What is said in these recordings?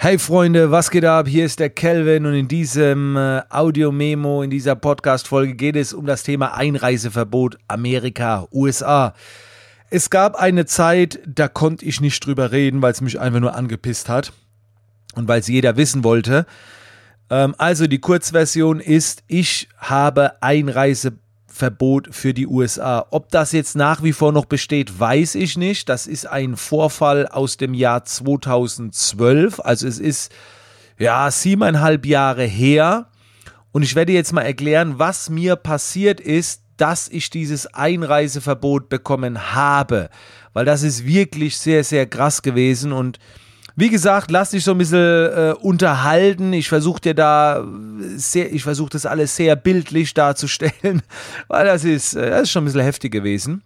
Hey Freunde, was geht ab? Hier ist der Kelvin und in diesem äh, Audio-Memo, in dieser Podcast-Folge geht es um das Thema Einreiseverbot Amerika, USA. Es gab eine Zeit, da konnte ich nicht drüber reden, weil es mich einfach nur angepisst hat und weil es jeder wissen wollte. Ähm, also die Kurzversion ist, ich habe Einreiseverbot Verbot für die USA. Ob das jetzt nach wie vor noch besteht, weiß ich nicht. Das ist ein Vorfall aus dem Jahr 2012. Also es ist ja siebeneinhalb Jahre her. Und ich werde jetzt mal erklären, was mir passiert ist, dass ich dieses Einreiseverbot bekommen habe. Weil das ist wirklich sehr, sehr krass gewesen und wie gesagt, lass dich so ein bisschen äh, unterhalten. Ich versuche dir da sehr, ich versuche das alles sehr bildlich darzustellen, weil das ist, äh, das ist schon ein bisschen heftig gewesen.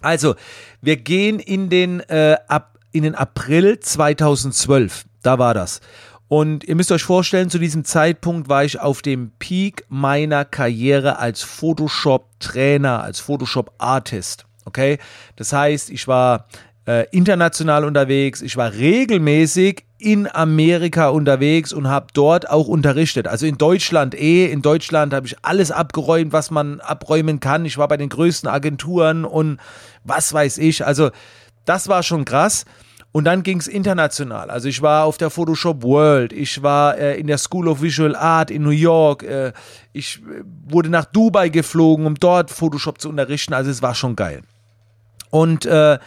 Also, wir gehen in den, äh, ab, in den April 2012. Da war das. Und ihr müsst euch vorstellen, zu diesem Zeitpunkt war ich auf dem Peak meiner Karriere als Photoshop-Trainer, als Photoshop-Artist. Okay? Das heißt, ich war äh, international unterwegs. Ich war regelmäßig in Amerika unterwegs und habe dort auch unterrichtet. Also in Deutschland eh. In Deutschland habe ich alles abgeräumt, was man abräumen kann. Ich war bei den größten Agenturen und was weiß ich. Also das war schon krass. Und dann ging es international. Also ich war auf der Photoshop World, ich war äh, in der School of Visual Art in New York, äh, ich äh, wurde nach Dubai geflogen, um dort Photoshop zu unterrichten. Also es war schon geil. Und äh,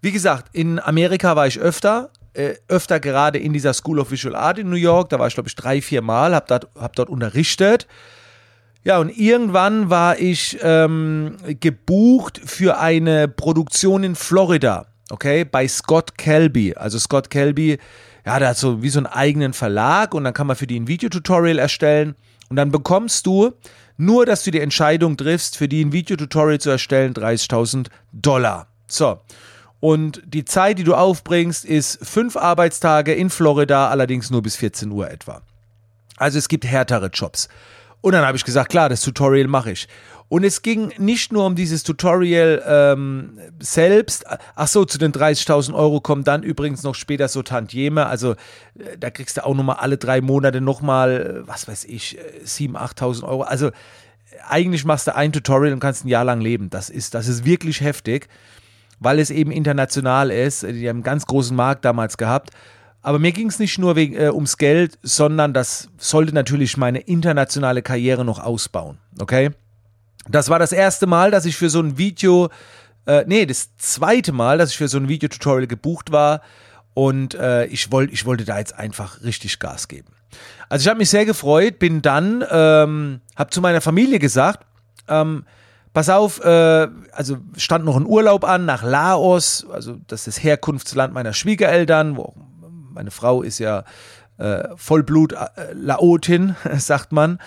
wie gesagt, in Amerika war ich öfter, äh, öfter gerade in dieser School of Visual Art in New York. Da war ich, glaube ich, drei, vier Mal, habe dort, hab dort unterrichtet. Ja, und irgendwann war ich ähm, gebucht für eine Produktion in Florida, okay, bei Scott Kelby. Also Scott Kelby, ja, der hat so wie so einen eigenen Verlag und dann kann man für die ein Videotutorial erstellen und dann bekommst du, nur dass du die Entscheidung triffst, für die ein Videotutorial zu erstellen, 30.000 Dollar. So. Und die Zeit, die du aufbringst, ist fünf Arbeitstage in Florida, allerdings nur bis 14 Uhr etwa. Also es gibt härtere Jobs. Und dann habe ich gesagt, klar, das Tutorial mache ich. Und es ging nicht nur um dieses Tutorial ähm, selbst. Ach so, zu den 30.000 Euro kommen dann übrigens noch später so Tantieme. Also äh, da kriegst du auch nochmal alle drei Monate nochmal, äh, was weiß ich, 7.000, äh, 8.000 Euro. Also eigentlich machst du ein Tutorial und kannst ein Jahr lang leben. Das ist, das ist wirklich heftig weil es eben international ist. Die haben einen ganz großen Markt damals gehabt. Aber mir ging es nicht nur wegen, äh, ums Geld, sondern das sollte natürlich meine internationale Karriere noch ausbauen. Okay? Das war das erste Mal, dass ich für so ein Video, äh, nee, das zweite Mal, dass ich für so ein Videotutorial gebucht war. Und äh, ich, wollt, ich wollte da jetzt einfach richtig Gas geben. Also ich habe mich sehr gefreut, bin dann, ähm, habe zu meiner Familie gesagt, ähm, pass auf, äh, also stand noch ein Urlaub an nach Laos, also das ist das Herkunftsland meiner Schwiegereltern, wo meine Frau ist ja äh, Vollblut äh, Laotin, sagt man.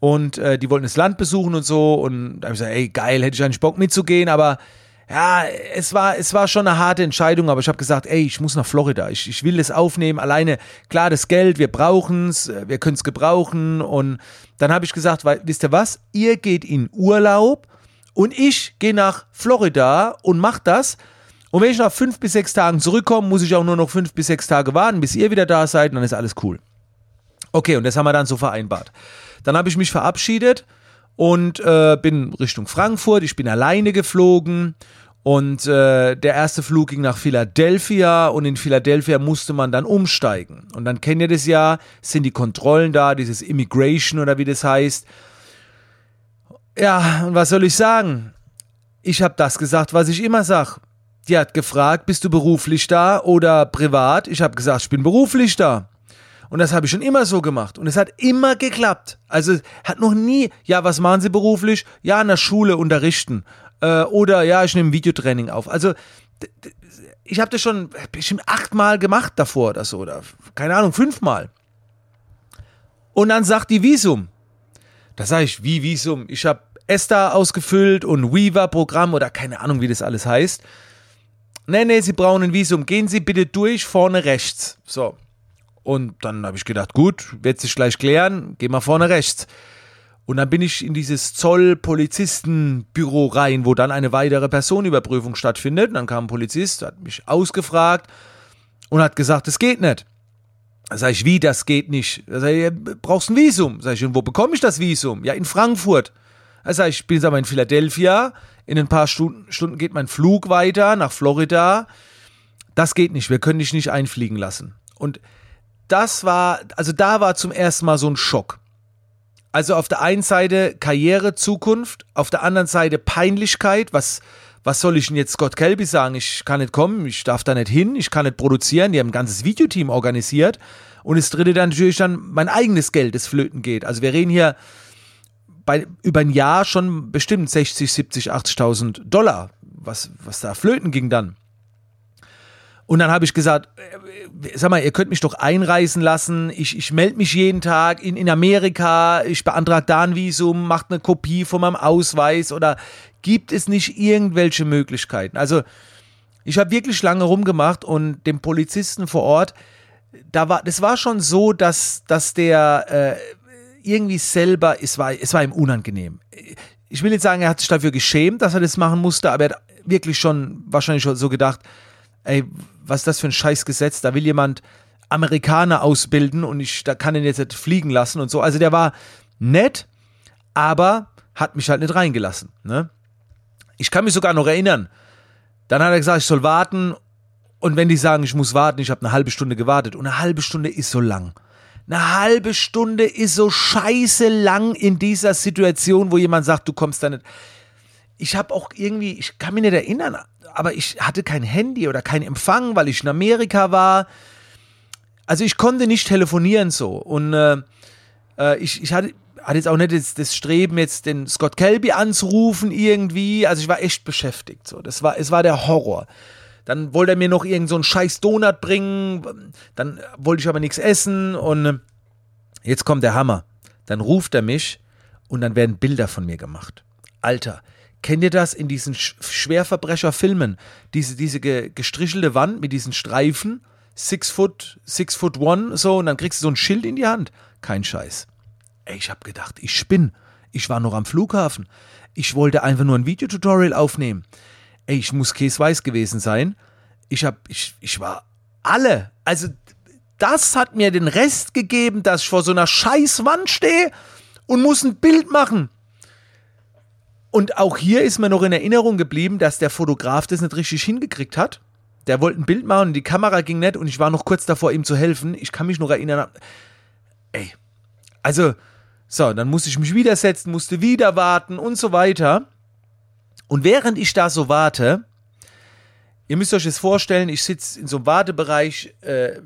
Und äh, die wollten das Land besuchen und so. Und da habe ich gesagt, ey, geil, hätte ich eigentlich Bock mitzugehen, aber ja, es war, es war schon eine harte Entscheidung, aber ich habe gesagt, ey, ich muss nach Florida. Ich, ich will das aufnehmen. Alleine, klar, das Geld, wir brauchen es, wir können es gebrauchen. Und dann habe ich gesagt, weil, wisst ihr was? Ihr geht in Urlaub und ich gehe nach Florida und mach das. Und wenn ich nach fünf bis sechs Tagen zurückkomme, muss ich auch nur noch fünf bis sechs Tage warten, bis ihr wieder da seid, und dann ist alles cool. Okay, und das haben wir dann so vereinbart. Dann habe ich mich verabschiedet und äh, bin Richtung Frankfurt. Ich bin alleine geflogen und äh, der erste Flug ging nach Philadelphia und in Philadelphia musste man dann umsteigen. Und dann kennt ihr das ja, sind die Kontrollen da, dieses Immigration oder wie das heißt. Ja, und was soll ich sagen? Ich habe das gesagt, was ich immer sag. Die hat gefragt, bist du beruflich da oder privat? Ich habe gesagt, ich bin beruflich da. Und das habe ich schon immer so gemacht. Und es hat immer geklappt. Also hat noch nie, ja, was machen Sie beruflich? Ja, in der Schule unterrichten. Äh, oder ja, ich nehme Videotraining auf. Also ich habe das schon bestimmt achtmal gemacht davor oder so. Oder keine Ahnung, fünfmal. Und dann sagt die Visum, da sage ich, wie Visum? Ich habe ESTA ausgefüllt und Weaver-Programm oder keine Ahnung, wie das alles heißt. Nee, nee, Sie brauchen ein Visum. Gehen Sie bitte durch, vorne rechts. So. Und dann habe ich gedacht, gut, wird sich gleich klären, geh mal vorne rechts. Und dann bin ich in dieses Zoll-Polizistenbüro rein, wo dann eine weitere Personenüberprüfung stattfindet. Und dann kam ein Polizist, hat mich ausgefragt und hat gesagt, es geht nicht. Sag ich, wie, das geht nicht? Sag ich, brauchst ein Visum? Sag ich, und wo bekomme ich das Visum? Ja, in Frankfurt. Sag ich, ich bin aber in Philadelphia. In ein paar Stunden, Stunden geht mein Flug weiter nach Florida. Das geht nicht. Wir können dich nicht einfliegen lassen. Und das war, also da war zum ersten Mal so ein Schock. Also auf der einen Seite Karriere, Zukunft, auf der anderen Seite Peinlichkeit. Was, was soll ich denn jetzt Scott Kelby sagen? Ich kann nicht kommen, ich darf da nicht hin, ich kann nicht produzieren. Die haben ein ganzes Videoteam organisiert. Und das dritte dann natürlich dann mein eigenes Geld, das flöten geht. Also wir reden hier bei, über ein Jahr schon bestimmt 60, 70, 80.000 Dollar, was, was da flöten ging dann. Und dann habe ich gesagt, äh, sag mal, ihr könnt mich doch einreisen lassen. Ich, ich melde mich jeden Tag in, in Amerika. Ich beantrage da ein Visum, macht eine Kopie von meinem Ausweis oder gibt es nicht irgendwelche Möglichkeiten? Also ich habe wirklich lange rumgemacht und dem Polizisten vor Ort, da war, das war schon so, dass, dass der äh, irgendwie selber, es war, es war ihm unangenehm. Ich will nicht sagen, er hat sich dafür geschämt, dass er das machen musste, aber er hat wirklich schon wahrscheinlich schon so gedacht, ey, was ist das für ein Scheißgesetz? Da will jemand Amerikaner ausbilden und ich da kann ihn jetzt nicht fliegen lassen und so. Also der war nett, aber hat mich halt nicht reingelassen. Ne? Ich kann mich sogar noch erinnern. Dann hat er gesagt, ich soll warten. Und wenn die sagen, ich muss warten, ich habe eine halbe Stunde gewartet. Und eine halbe Stunde ist so lang. Eine halbe Stunde ist so scheiße lang in dieser Situation, wo jemand sagt, du kommst da nicht. Ich habe auch irgendwie, ich kann mich nicht erinnern, aber ich hatte kein Handy oder keinen Empfang, weil ich in Amerika war. Also ich konnte nicht telefonieren so. Und äh, äh, ich, ich hatte, hatte jetzt auch nicht das, das, Streben, jetzt den Scott Kelby anzurufen irgendwie. Also ich war echt beschäftigt. So. Das war, es war der Horror. Dann wollte er mir noch irgend so scheiß Donut bringen. Dann wollte ich aber nichts essen. Und äh, jetzt kommt der Hammer. Dann ruft er mich und dann werden Bilder von mir gemacht. Alter, Kennt ihr das in diesen Schwerverbrecherfilmen? Diese, diese gestrichelte Wand mit diesen Streifen, six foot, six foot one, so, und dann kriegst du so ein Schild in die Hand. Kein Scheiß. Ey, ich hab gedacht, ich spinn. Ich war noch am Flughafen. Ich wollte einfach nur ein Videotutorial aufnehmen. Ey, ich muss käseweiß gewesen sein. Ich hab, ich, ich war alle. Also, das hat mir den Rest gegeben, dass ich vor so einer scheiß Wand stehe und muss ein Bild machen. Und auch hier ist mir noch in Erinnerung geblieben, dass der Fotograf das nicht richtig hingekriegt hat. Der wollte ein Bild machen die Kamera ging nicht und ich war noch kurz davor, ihm zu helfen. Ich kann mich noch erinnern. Ey, also, so, dann musste ich mich wieder setzen, musste wieder warten und so weiter. Und während ich da so warte, ihr müsst euch das vorstellen, ich sitze in so einem Wartebereich, äh,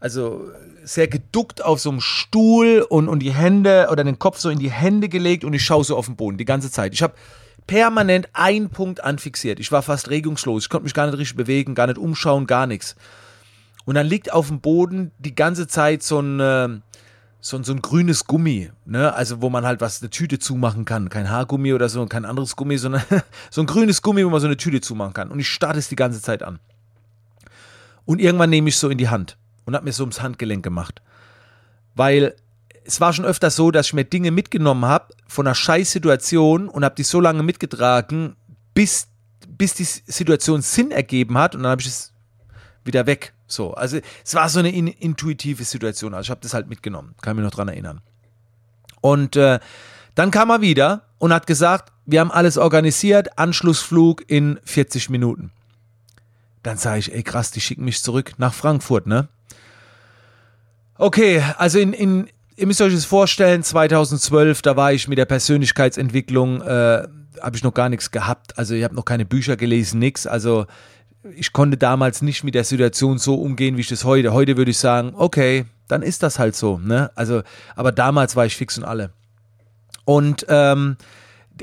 also sehr geduckt auf so einem Stuhl und, und die Hände oder den Kopf so in die Hände gelegt und ich schaue so auf den Boden die ganze Zeit. Ich habe permanent einen Punkt anfixiert. Ich war fast regungslos. Ich konnte mich gar nicht richtig bewegen, gar nicht umschauen, gar nichts. Und dann liegt auf dem Boden die ganze Zeit so ein, äh, so, ein, so ein grünes Gummi, ne? Also wo man halt was, eine Tüte zumachen kann. Kein Haargummi oder so, kein anderes Gummi, sondern so ein grünes Gummi, wo man so eine Tüte zumachen kann. Und ich starte es die ganze Zeit an. Und irgendwann nehme ich es so in die Hand und habe mir so ums Handgelenk gemacht. Weil es war schon öfter so, dass ich mir Dinge mitgenommen habe von einer Scheißsituation und habe die so lange mitgetragen, bis, bis die Situation Sinn ergeben hat und dann habe ich es wieder weg. So, also es war so eine in, intuitive Situation. Also ich habe das halt mitgenommen, kann mich noch dran erinnern. Und äh, dann kam er wieder und hat gesagt, wir haben alles organisiert, Anschlussflug in 40 Minuten. Dann sage ich, ey krass, die schicken mich zurück nach Frankfurt, ne? Okay, also in, in, ihr müsst euch das vorstellen, 2012, da war ich mit der Persönlichkeitsentwicklung, äh, habe ich noch gar nichts gehabt. Also ich habe noch keine Bücher gelesen, nix. Also ich konnte damals nicht mit der Situation so umgehen, wie ich das heute. Heute würde ich sagen, okay, dann ist das halt so. Ne? Also, aber damals war ich fix und alle. Und ähm,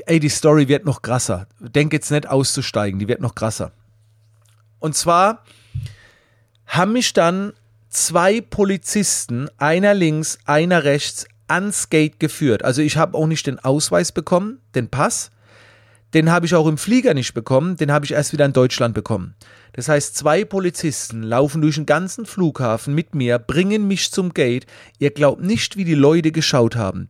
ey, die Story wird noch krasser. Denk jetzt nicht auszusteigen, die wird noch krasser. Und zwar haben mich dann zwei Polizisten, einer links, einer rechts, ans Gate geführt. Also ich habe auch nicht den Ausweis bekommen, den Pass. Den habe ich auch im Flieger nicht bekommen, den habe ich erst wieder in Deutschland bekommen. Das heißt, zwei Polizisten laufen durch den ganzen Flughafen mit mir, bringen mich zum Gate. Ihr glaubt nicht, wie die Leute geschaut haben.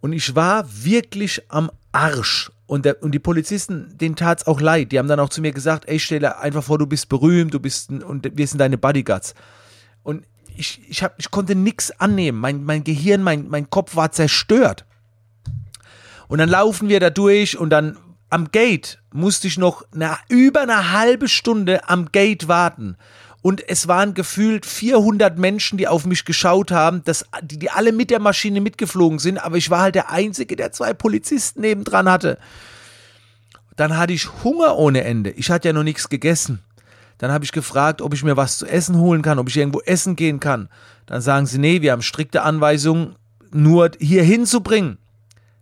Und ich war wirklich am Arsch. Und, der, und die Polizisten, denen tat es auch leid. Die haben dann auch zu mir gesagt, ey, stell dir einfach vor, du bist berühmt, du bist und wir sind deine Bodyguards. Ich, ich, hab, ich konnte nichts annehmen. Mein, mein Gehirn, mein, mein Kopf war zerstört. Und dann laufen wir da durch und dann am Gate musste ich noch eine, über eine halbe Stunde am Gate warten. Und es waren gefühlt 400 Menschen, die auf mich geschaut haben, dass, die, die alle mit der Maschine mitgeflogen sind, aber ich war halt der Einzige, der zwei Polizisten nebendran hatte. Dann hatte ich Hunger ohne Ende. Ich hatte ja noch nichts gegessen. Dann habe ich gefragt, ob ich mir was zu essen holen kann, ob ich irgendwo essen gehen kann. Dann sagen sie, nee, wir haben strikte Anweisungen, nur hier hinzubringen.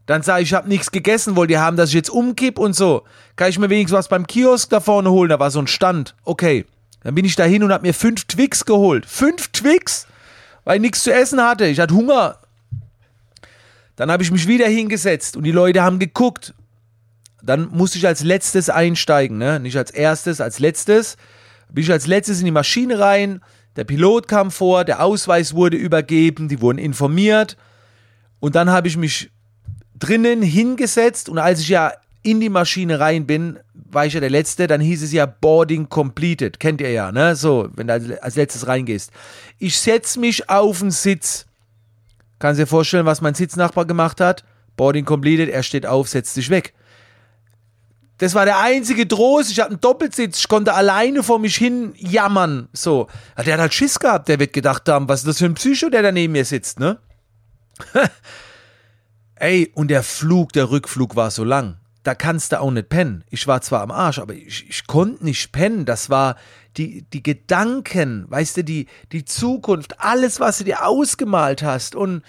Dann sage ich, ich habe nichts gegessen, wollt ihr haben, dass ich jetzt umkipp und so. Kann ich mir wenigstens was beim Kiosk da vorne holen? Da war so ein Stand. Okay. Dann bin ich da hin und habe mir fünf Twix geholt. Fünf Twix? Weil ich nichts zu essen hatte. Ich hatte Hunger. Dann habe ich mich wieder hingesetzt und die Leute haben geguckt. Dann musste ich als letztes einsteigen, ne? Nicht als erstes, als letztes. Bin ich als letztes in die Maschine rein. Der Pilot kam vor, der Ausweis wurde übergeben, die wurden informiert. Und dann habe ich mich drinnen hingesetzt und als ich ja in die Maschine rein bin, war ich ja der Letzte, dann hieß es ja Boarding completed. Kennt ihr ja, ne? So, wenn du als letztes reingehst. Ich setze mich auf den Sitz. Kannst dir vorstellen, was mein Sitznachbar gemacht hat? Boarding completed, er steht auf, setzt sich weg. Das war der einzige Trost. Ich hatte einen Doppelsitz. Ich konnte alleine vor mich hin jammern. So. Der hat halt Schiss gehabt. Der wird gedacht haben, was ist das für ein Psycho, der da neben mir sitzt, ne? Ey, und der Flug, der Rückflug war so lang. Da kannst du auch nicht pennen. Ich war zwar am Arsch, aber ich, ich konnte nicht pennen. Das war die, die Gedanken, weißt du, die, die Zukunft, alles, was du dir ausgemalt hast. Und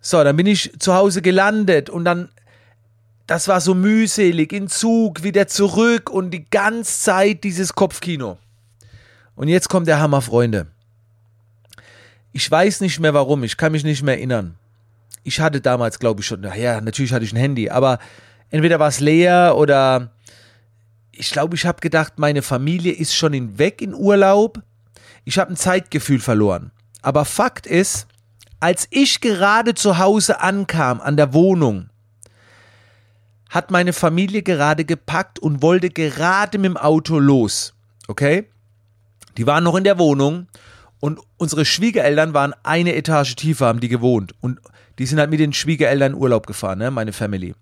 so, dann bin ich zu Hause gelandet und dann, das war so mühselig, in Zug, wieder zurück und die ganze Zeit dieses Kopfkino. Und jetzt kommt der Hammer, Freunde. Ich weiß nicht mehr warum, ich kann mich nicht mehr erinnern ich hatte damals, glaube ich, schon, ja, natürlich hatte ich ein Handy, aber entweder war es leer oder ich glaube, ich habe gedacht, meine Familie ist schon in weg in Urlaub. Ich habe ein Zeitgefühl verloren. Aber Fakt ist, als ich gerade zu Hause ankam, an der Wohnung, hat meine Familie gerade gepackt und wollte gerade mit dem Auto los. Okay? Die waren noch in der Wohnung und unsere Schwiegereltern waren eine Etage tiefer, haben die gewohnt. Und die sind halt mit den Schwiegereltern in Urlaub gefahren, ne, meine Family.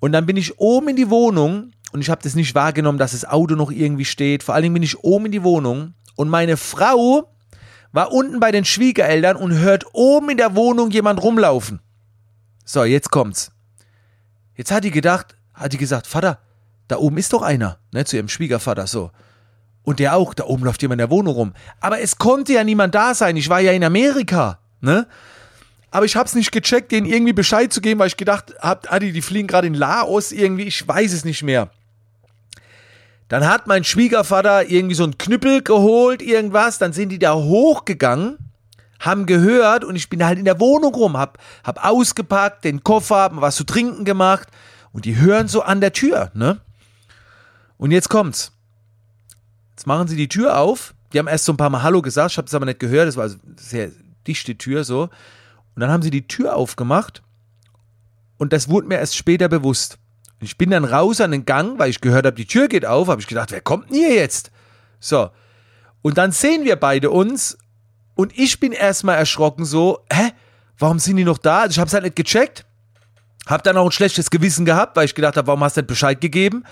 Und dann bin ich oben in die Wohnung und ich habe das nicht wahrgenommen, dass das Auto noch irgendwie steht. Vor allen Dingen bin ich oben in die Wohnung und meine Frau war unten bei den Schwiegereltern und hört oben in der Wohnung jemand rumlaufen. So, jetzt kommt's. Jetzt hat die gedacht, hat die gesagt, Vater, da oben ist doch einer, ne, zu ihrem Schwiegervater so. Und der auch, da oben läuft jemand in der Wohnung rum. Aber es konnte ja niemand da sein, ich war ja in Amerika, ne? aber ich habe es nicht gecheckt, denen irgendwie Bescheid zu geben, weil ich gedacht habe, Adi, die fliegen gerade in Laos irgendwie, ich weiß es nicht mehr. Dann hat mein Schwiegervater irgendwie so einen Knüppel geholt, irgendwas, dann sind die da hochgegangen, haben gehört und ich bin halt in der Wohnung rum, hab, hab ausgepackt, den Koffer, hab was zu trinken gemacht und die hören so an der Tür, ne? Und jetzt kommt's. Jetzt machen sie die Tür auf. Die haben erst so ein paar Mal Hallo gesagt, ich habe es aber nicht gehört, das war also sehr dichte Tür so. Und dann haben sie die Tür aufgemacht und das wurde mir erst später bewusst. Ich bin dann raus an den Gang, weil ich gehört habe, die Tür geht auf, habe ich gedacht, wer kommt denn hier jetzt? So. Und dann sehen wir beide uns und ich bin erstmal erschrocken so, hä? Warum sind die noch da? Ich habe es halt nicht gecheckt. Hab dann auch ein schlechtes Gewissen gehabt, weil ich gedacht habe, warum hast du nicht Bescheid gegeben?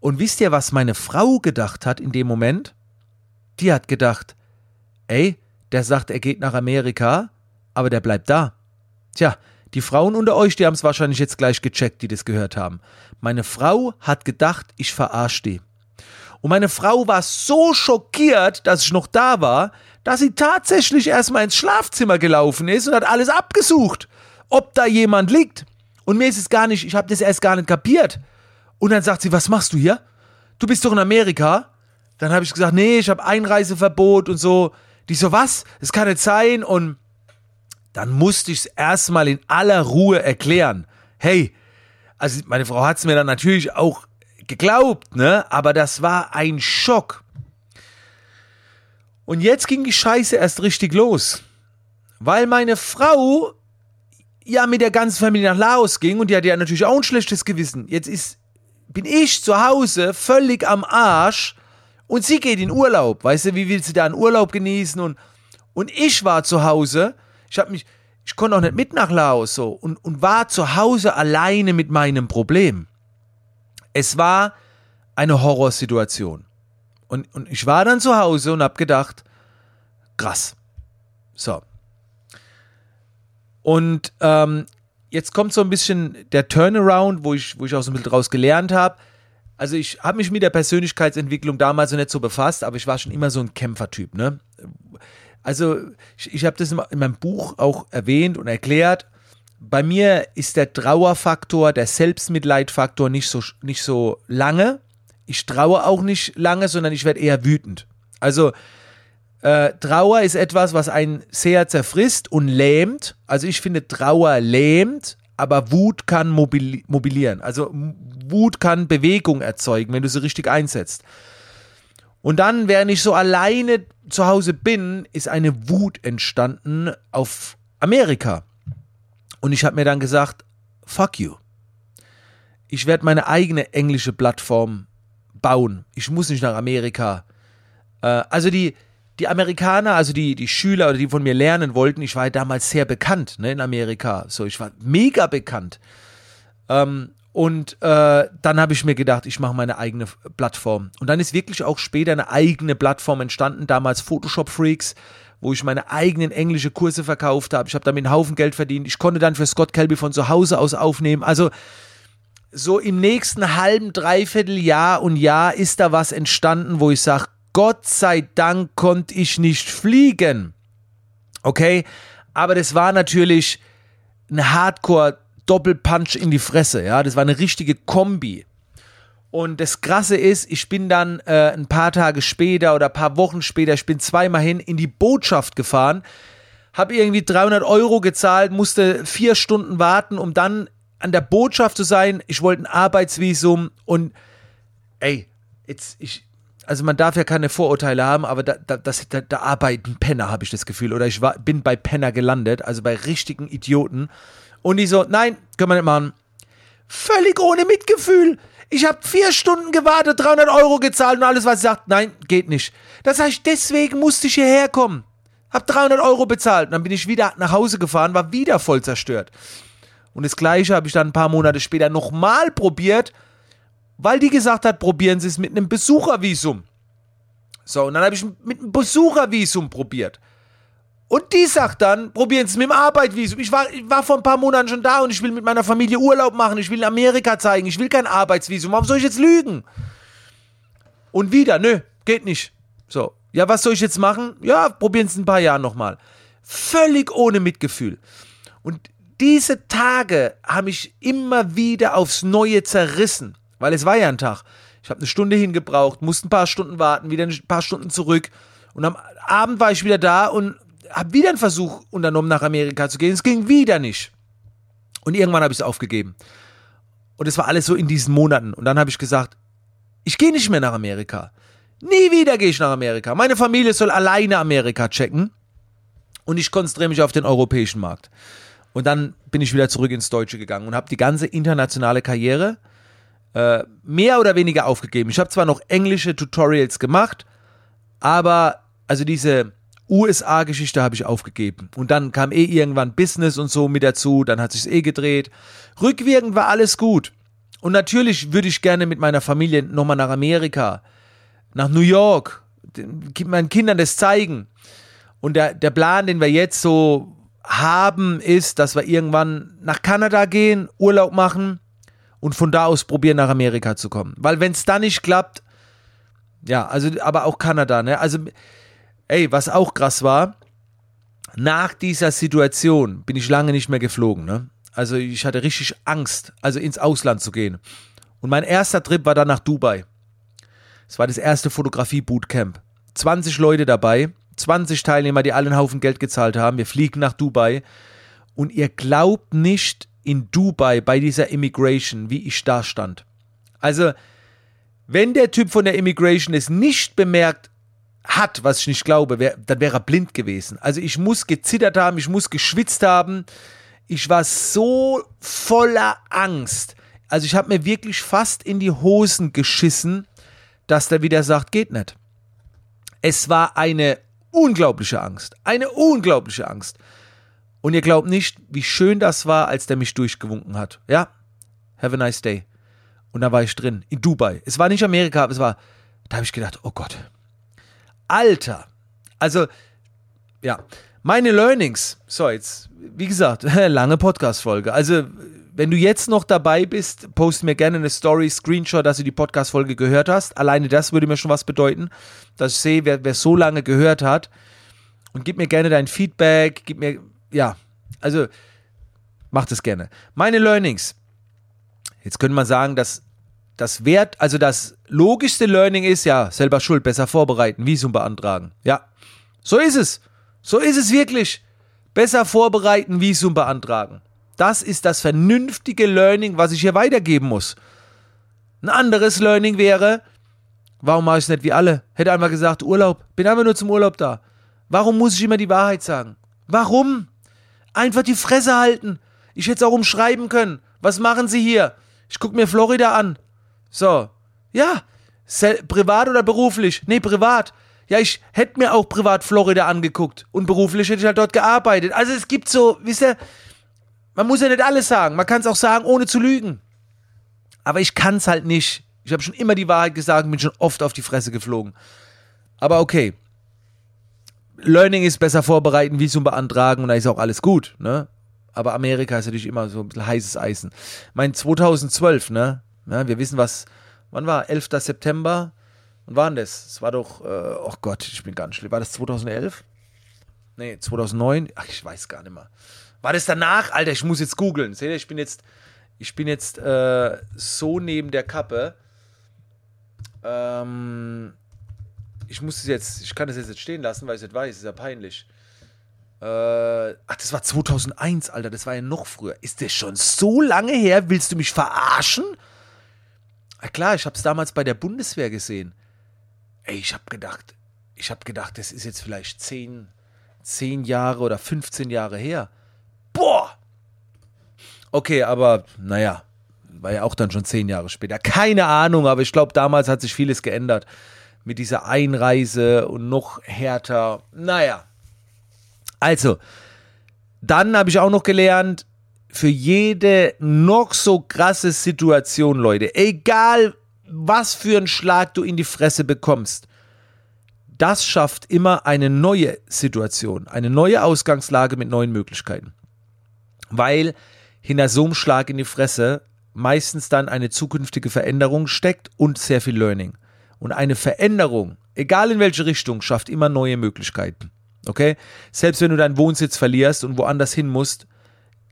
Und wisst ihr, was meine Frau gedacht hat in dem Moment? Die hat gedacht, ey, der sagt, er geht nach Amerika aber der bleibt da. Tja, die Frauen unter euch, die haben es wahrscheinlich jetzt gleich gecheckt, die das gehört haben. Meine Frau hat gedacht, ich verarsche die. Und meine Frau war so schockiert, dass ich noch da war, dass sie tatsächlich erstmal ins Schlafzimmer gelaufen ist und hat alles abgesucht, ob da jemand liegt. Und mir ist es gar nicht, ich habe das erst gar nicht kapiert. Und dann sagt sie, was machst du hier? Du bist doch in Amerika. Dann habe ich gesagt, nee, ich habe Einreiseverbot und so. Die so, was? Das kann nicht sein. Und dann musste ich es erstmal in aller Ruhe erklären. Hey, also meine Frau hat es mir dann natürlich auch geglaubt, ne? Aber das war ein Schock. Und jetzt ging die Scheiße erst richtig los. Weil meine Frau ja mit der ganzen Familie nach Laos ging und die hatte ja natürlich auch ein schlechtes Gewissen. Jetzt ist, bin ich zu Hause völlig am Arsch und sie geht in Urlaub. Weißt du, wie will sie da einen Urlaub genießen und Und ich war zu Hause, ich habe mich, ich konnte auch nicht mit nach Laos so und, und war zu Hause alleine mit meinem Problem. Es war eine Horrorsituation. Und, und ich war dann zu Hause und habe gedacht, krass. So. Und ähm, jetzt kommt so ein bisschen der Turnaround, wo ich, wo ich auch so ein bisschen draus gelernt habe. Also ich habe mich mit der Persönlichkeitsentwicklung damals so nicht so befasst, aber ich war schon immer so ein Kämpfertyp. Ne? Also ich, ich habe das in meinem Buch auch erwähnt und erklärt. Bei mir ist der Trauerfaktor, der Selbstmitleidfaktor nicht so, nicht so lange. Ich traue auch nicht lange, sondern ich werde eher wütend. Also äh, Trauer ist etwas, was einen sehr zerfrisst und lähmt. Also ich finde, Trauer lähmt, aber Wut kann mobili mobilieren. Also Wut kann Bewegung erzeugen, wenn du sie richtig einsetzt. Und dann, während ich so alleine zu Hause bin, ist eine Wut entstanden auf Amerika. Und ich habe mir dann gesagt, fuck you. Ich werde meine eigene englische Plattform bauen. Ich muss nicht nach Amerika. Äh, also die, die Amerikaner, also die, die Schüler oder die von mir lernen wollten, ich war ja damals sehr bekannt ne, in Amerika. So, ich war mega bekannt. Ähm, und äh, dann habe ich mir gedacht, ich mache meine eigene Plattform. Und dann ist wirklich auch später eine eigene Plattform entstanden, damals Photoshop Freaks, wo ich meine eigenen englische Kurse verkauft habe. Ich habe damit einen Haufen Geld verdient. Ich konnte dann für Scott Kelby von zu Hause aus aufnehmen. Also so im nächsten halben, dreiviertel Jahr und Jahr ist da was entstanden, wo ich sage, Gott sei Dank konnte ich nicht fliegen. Okay? Aber das war natürlich ein Hardcore Doppelpunch in die Fresse, ja, das war eine richtige Kombi. Und das Krasse ist, ich bin dann äh, ein paar Tage später oder ein paar Wochen später, ich bin zweimal hin in die Botschaft gefahren, habe irgendwie 300 Euro gezahlt, musste vier Stunden warten, um dann an der Botschaft zu sein. Ich wollte ein Arbeitsvisum und ey, jetzt ich, also man darf ja keine Vorurteile haben, aber da, da, das, da, da arbeiten Penner, habe ich das Gefühl. Oder ich war, bin bei Penner gelandet, also bei richtigen Idioten. Und die so, nein, können wir nicht machen. Völlig ohne Mitgefühl. Ich habe vier Stunden gewartet, 300 Euro gezahlt und alles, was sie sagt, nein, geht nicht. Das heißt, deswegen musste ich hierher kommen. Hab 300 Euro bezahlt. Und dann bin ich wieder nach Hause gefahren, war wieder voll zerstört. Und das Gleiche habe ich dann ein paar Monate später nochmal probiert weil die gesagt hat, probieren Sie es mit einem Besuchervisum. So, und dann habe ich mit einem Besuchervisum probiert. Und die sagt dann, probieren Sie es mit dem Arbeitsvisum. Ich war, ich war vor ein paar Monaten schon da und ich will mit meiner Familie Urlaub machen. Ich will in Amerika zeigen. Ich will kein Arbeitsvisum. Warum soll ich jetzt lügen? Und wieder, nö, geht nicht. So, ja, was soll ich jetzt machen? Ja, probieren Sie es ein paar Jahre nochmal. Völlig ohne Mitgefühl. Und diese Tage haben mich immer wieder aufs Neue zerrissen. Weil es war ja ein Tag. Ich habe eine Stunde hingebraucht, musste ein paar Stunden warten, wieder ein paar Stunden zurück. Und am Abend war ich wieder da und habe wieder einen Versuch unternommen, nach Amerika zu gehen. Es ging wieder nicht. Und irgendwann habe ich es aufgegeben. Und es war alles so in diesen Monaten. Und dann habe ich gesagt, ich gehe nicht mehr nach Amerika. Nie wieder gehe ich nach Amerika. Meine Familie soll alleine Amerika checken. Und ich konzentriere mich auf den europäischen Markt. Und dann bin ich wieder zurück ins Deutsche gegangen und habe die ganze internationale Karriere äh, mehr oder weniger aufgegeben. Ich habe zwar noch englische Tutorials gemacht, aber also diese USA-Geschichte habe ich aufgegeben. Und dann kam eh irgendwann Business und so mit dazu, dann hat sich's eh gedreht. Rückwirkend war alles gut. Und natürlich würde ich gerne mit meiner Familie nochmal nach Amerika, nach New York, meinen Kindern das zeigen. Und der, der Plan, den wir jetzt so haben, ist, dass wir irgendwann nach Kanada gehen, Urlaub machen und von da aus probieren, nach Amerika zu kommen. Weil wenn es da nicht klappt, ja, also, aber auch Kanada, ne? Also, ey, was auch krass war, nach dieser Situation bin ich lange nicht mehr geflogen, ne? Also ich hatte richtig Angst, also ins Ausland zu gehen. Und mein erster Trip war dann nach Dubai. Es war das erste Fotografie-Bootcamp. 20 Leute dabei, 20 Teilnehmer, die alle einen Haufen Geld gezahlt haben. Wir fliegen nach Dubai. Und ihr glaubt nicht, in Dubai bei dieser Immigration, wie ich da stand. Also, wenn der Typ von der Immigration es nicht bemerkt hat, was ich nicht glaube, wär, dann wäre er blind gewesen. Also ich muss gezittert haben, ich muss geschwitzt haben. Ich war so voller Angst. Also ich habe mir wirklich fast in die Hosen geschissen, dass der wieder sagt, geht nicht. Es war eine unglaubliche Angst. Eine unglaubliche Angst. Und ihr glaubt nicht, wie schön das war, als der mich durchgewunken hat. Ja, have a nice day. Und da war ich drin, in Dubai. Es war nicht Amerika, aber es war, da habe ich gedacht, oh Gott. Alter. Also, ja. Meine Learnings. So, jetzt, wie gesagt, lange Podcast-Folge. Also, wenn du jetzt noch dabei bist, post mir gerne eine Story, Screenshot, dass du die Podcast-Folge gehört hast. Alleine das würde mir schon was bedeuten, dass ich sehe, wer, wer so lange gehört hat. Und gib mir gerne dein Feedback, gib mir, ja, also, mach das gerne. Meine Learnings. Jetzt könnte man sagen, dass das Wert, also das logischste Learning ist ja, selber schuld, besser vorbereiten, Visum beantragen. Ja, so ist es. So ist es wirklich. Besser vorbereiten, Visum beantragen. Das ist das vernünftige Learning, was ich hier weitergeben muss. Ein anderes Learning wäre, warum mache ich es nicht wie alle? Hätte einmal gesagt, Urlaub, bin einfach nur zum Urlaub da. Warum muss ich immer die Wahrheit sagen? Warum? Einfach die Fresse halten. Ich hätte es auch umschreiben können. Was machen Sie hier? Ich gucke mir Florida an. So. Ja. privat oder beruflich? Nee, privat. Ja, ich hätte mir auch privat Florida angeguckt. Und beruflich hätte ich halt dort gearbeitet. Also es gibt so, wisst ihr, man muss ja nicht alles sagen. Man kann es auch sagen, ohne zu lügen. Aber ich kann es halt nicht. Ich habe schon immer die Wahrheit gesagt, bin schon oft auf die Fresse geflogen. Aber okay. Learning ist besser vorbereiten, Visum beantragen und da ist auch alles gut, ne? Aber Amerika ist natürlich immer so ein bisschen heißes Eisen. Mein 2012, ne? Ja, wir wissen, was. Wann war? 11. September. Wann das? Es war doch. Äh, oh Gott, ich bin ganz schlimm. War das 2011? Nee, 2009? Ach, ich weiß gar nicht mehr. War das danach? Alter, ich muss jetzt googeln. Seht ihr, ich bin jetzt, ich bin jetzt äh, so neben der Kappe. Ähm, ich muss es jetzt, ich kann das jetzt stehen lassen, weil ich es nicht weiß. ist ja peinlich. Äh, ach, das war 2001, Alter. Das war ja noch früher. Ist das schon so lange her? Willst du mich verarschen? Na klar, ich habe es damals bei der Bundeswehr gesehen. Ey, ich habe gedacht, ich habe gedacht, das ist jetzt vielleicht 10, 10 Jahre oder 15 Jahre her. Okay, aber naja, war ja auch dann schon zehn Jahre später. Keine Ahnung, aber ich glaube, damals hat sich vieles geändert. Mit dieser Einreise und noch härter. Naja. Also, dann habe ich auch noch gelernt, für jede noch so krasse Situation, Leute, egal was für einen Schlag du in die Fresse bekommst, das schafft immer eine neue Situation, eine neue Ausgangslage mit neuen Möglichkeiten weil hinter so einem Schlag in die Fresse meistens dann eine zukünftige Veränderung steckt und sehr viel Learning. Und eine Veränderung, egal in welche Richtung, schafft immer neue Möglichkeiten. Okay? Selbst wenn du deinen Wohnsitz verlierst und woanders hin musst,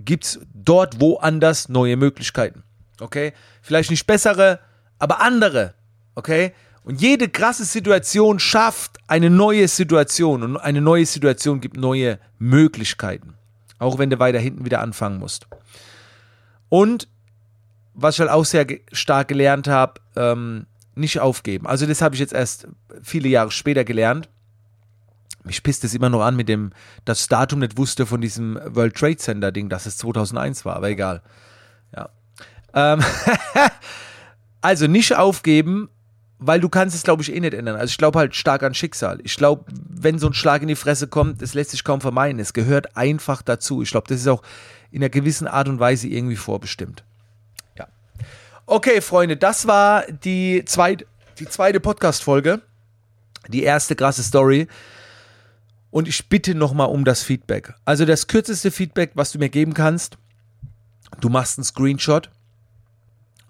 gibt es dort woanders neue Möglichkeiten. Okay? Vielleicht nicht bessere, aber andere. Okay? Und jede krasse Situation schafft eine neue Situation und eine neue Situation gibt neue Möglichkeiten. Auch wenn du weiter hinten wieder anfangen musst. Und was ich halt auch sehr stark gelernt habe, ähm, nicht aufgeben. Also das habe ich jetzt erst viele Jahre später gelernt. Mich pisst es immer noch an mit dem, das Datum nicht wusste von diesem World Trade Center Ding, dass es 2001 war, aber egal. Ja. Ähm also nicht aufgeben, weil du kannst es, glaube ich, eh nicht ändern. Also ich glaube halt stark an Schicksal. Ich glaube, wenn so ein Schlag in die Fresse kommt, das lässt sich kaum vermeiden. Es gehört einfach dazu. Ich glaube, das ist auch in einer gewissen Art und Weise irgendwie vorbestimmt. Ja. Okay, Freunde, das war die zweite, die zweite Podcast-Folge. Die erste krasse Story. Und ich bitte nochmal um das Feedback. Also das kürzeste Feedback, was du mir geben kannst, du machst einen Screenshot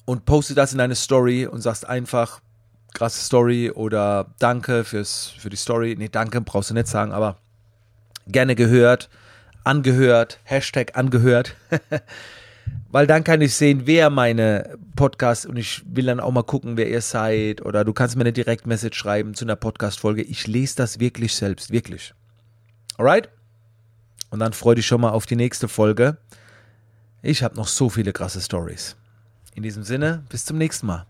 und poste das in deine Story und sagst einfach, krasse Story oder danke fürs, für die Story. Nee, danke brauchst du nicht sagen, aber gerne gehört, angehört, Hashtag angehört. Weil dann kann ich sehen, wer meine Podcast und ich will dann auch mal gucken, wer ihr seid. Oder du kannst mir eine Direktmessage schreiben zu einer Podcast-Folge. Ich lese das wirklich selbst, wirklich. Alright? Und dann freue dich schon mal auf die nächste Folge. Ich habe noch so viele krasse Stories. In diesem Sinne, bis zum nächsten Mal.